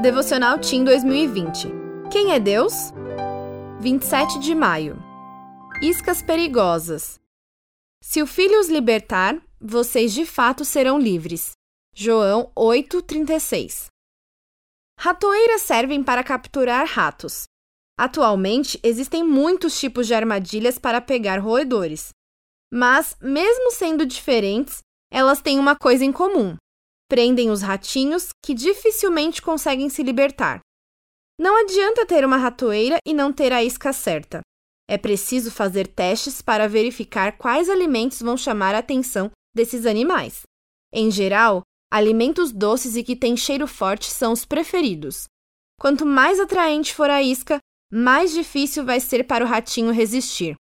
Devocional Team 2020. Quem é Deus? 27 de maio. Iscas perigosas. Se o Filho os libertar, vocês de fato serão livres. João 8:36. Ratoeiras servem para capturar ratos. Atualmente, existem muitos tipos de armadilhas para pegar roedores. Mas, mesmo sendo diferentes, elas têm uma coisa em comum: prendem os ratinhos que dificilmente conseguem se libertar. Não adianta ter uma ratoeira e não ter a isca certa. É preciso fazer testes para verificar quais alimentos vão chamar a atenção desses animais. Em geral, alimentos doces e que têm cheiro forte são os preferidos. Quanto mais atraente for a isca, mais difícil vai ser para o ratinho resistir.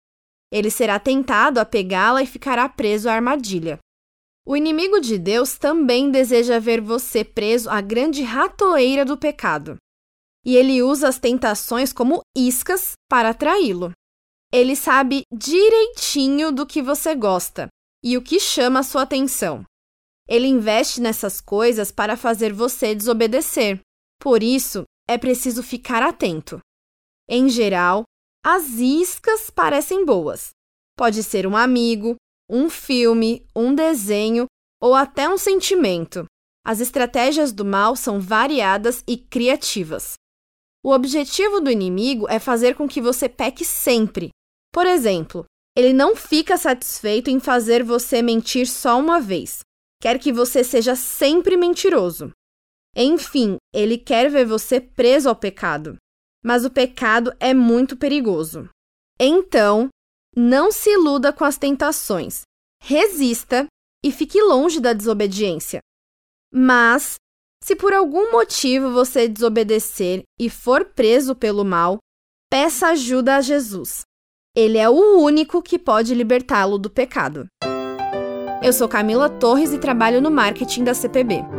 Ele será tentado a pegá-la e ficará preso à armadilha. O inimigo de Deus também deseja ver você preso à grande ratoeira do pecado. E ele usa as tentações como iscas para atraí-lo. Ele sabe direitinho do que você gosta e o que chama a sua atenção. Ele investe nessas coisas para fazer você desobedecer. Por isso, é preciso ficar atento. Em geral, as iscas parecem boas. Pode ser um amigo, um filme, um desenho ou até um sentimento. As estratégias do mal são variadas e criativas. O objetivo do inimigo é fazer com que você peque sempre. Por exemplo, ele não fica satisfeito em fazer você mentir só uma vez. Quer que você seja sempre mentiroso. Enfim, ele quer ver você preso ao pecado. Mas o pecado é muito perigoso. Então, não se iluda com as tentações. Resista e fique longe da desobediência. Mas, se por algum motivo você desobedecer e for preso pelo mal, peça ajuda a Jesus. Ele é o único que pode libertá-lo do pecado. Eu sou Camila Torres e trabalho no marketing da CPB.